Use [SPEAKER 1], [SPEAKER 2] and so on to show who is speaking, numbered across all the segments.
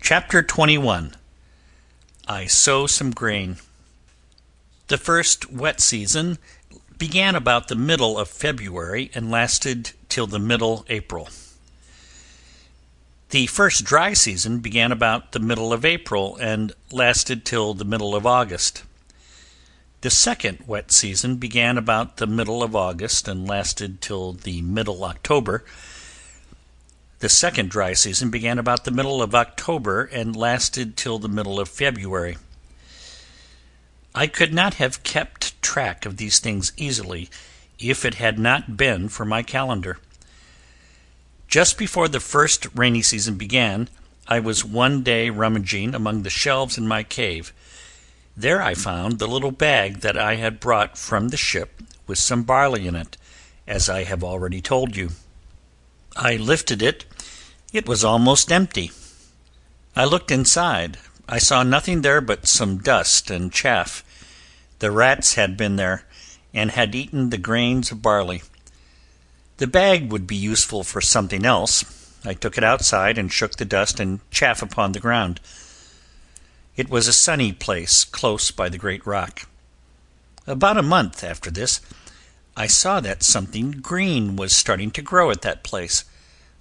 [SPEAKER 1] CHAPTER XXI I Sow Some Grain The first wet season began about the middle of February and lasted till the middle April. The first dry season began about the middle of April and lasted till the middle of August. The second wet season began about the middle of August and lasted till the middle October. The second dry season began about the middle of October and lasted till the middle of February. I could not have kept track of these things easily if it had not been for my calendar. Just before the first rainy season began, I was one day rummaging among the shelves in my cave. There I found the little bag that I had brought from the ship with some barley in it, as I have already told you. I lifted it it was almost empty. I looked inside. I saw nothing there but some dust and chaff. The rats had been there, and had eaten the grains of barley. The bag would be useful for something else. I took it outside and shook the dust and chaff upon the ground. It was a sunny place close by the great rock. About a month after this, I saw that something green was starting to grow at that place.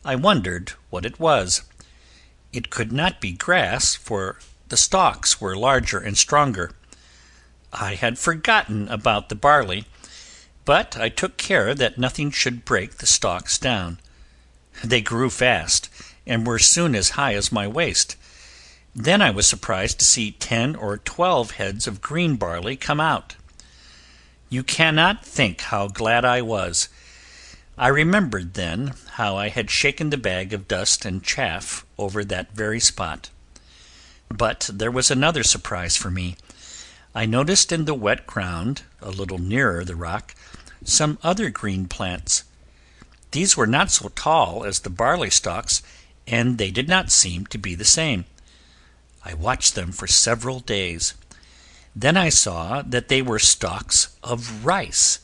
[SPEAKER 1] I wondered what it was. It could not be grass, for the stalks were larger and stronger. I had forgotten about the barley, but I took care that nothing should break the stalks down. They grew fast, and were soon as high as my waist. Then I was surprised to see ten or twelve heads of green barley come out. You cannot think how glad I was. I remembered then how I had shaken the bag of dust and chaff over that very spot. But there was another surprise for me. I noticed in the wet ground, a little nearer the rock, some other green plants. These were not so tall as the barley stalks, and they did not seem to be the same. I watched them for several days. Then I saw that they were stalks of rice.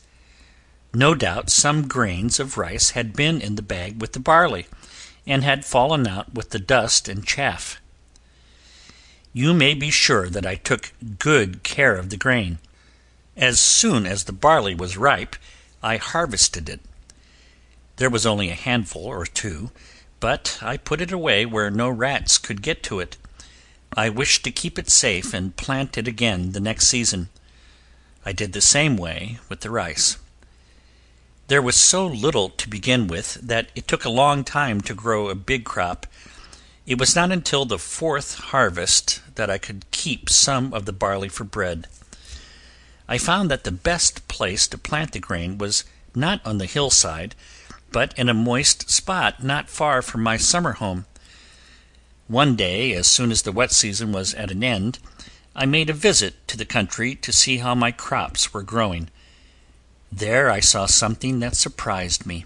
[SPEAKER 1] No doubt some grains of rice had been in the bag with the barley, and had fallen out with the dust and chaff. You may be sure that I took good care of the grain. As soon as the barley was ripe, I harvested it. There was only a handful or two, but I put it away where no rats could get to it. I wished to keep it safe and plant it again the next season. I did the same way with the rice. There was so little to begin with that it took a long time to grow a big crop. It was not until the fourth harvest that I could keep some of the barley for bread. I found that the best place to plant the grain was not on the hillside, but in a moist spot not far from my summer home. One day, as soon as the wet season was at an end, I made a visit to the country to see how my crops were growing. There I saw something that surprised me.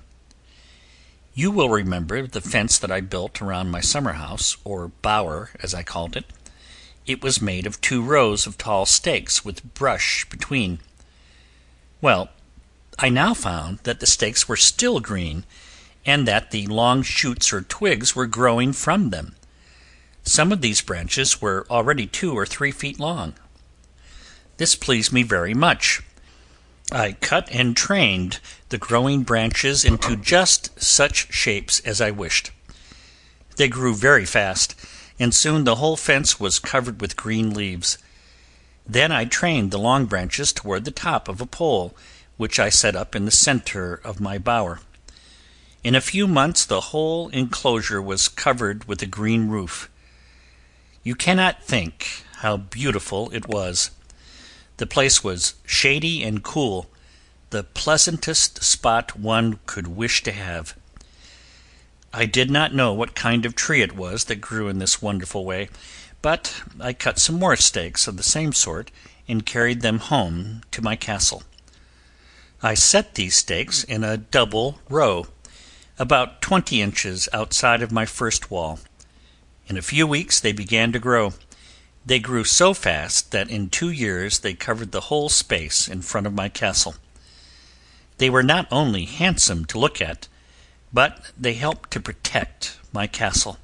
[SPEAKER 1] You will remember the fence that I built around my summer house, or bower, as I called it. It was made of two rows of tall stakes with brush between. Well, I now found that the stakes were still green, and that the long shoots or twigs were growing from them. Some of these branches were already two or three feet long. This pleased me very much. I cut and trained the growing branches into just such shapes as I wished. They grew very fast, and soon the whole fence was covered with green leaves. Then I trained the long branches toward the top of a pole, which I set up in the center of my bower. In a few months the whole enclosure was covered with a green roof. You cannot think how beautiful it was. The place was shady and cool, the pleasantest spot one could wish to have. I did not know what kind of tree it was that grew in this wonderful way, but I cut some more stakes of the same sort and carried them home to my castle. I set these stakes in a double row, about twenty inches outside of my first wall. In a few weeks they began to grow. They grew so fast that in two years they covered the whole space in front of my castle. They were not only handsome to look at, but they helped to protect my castle.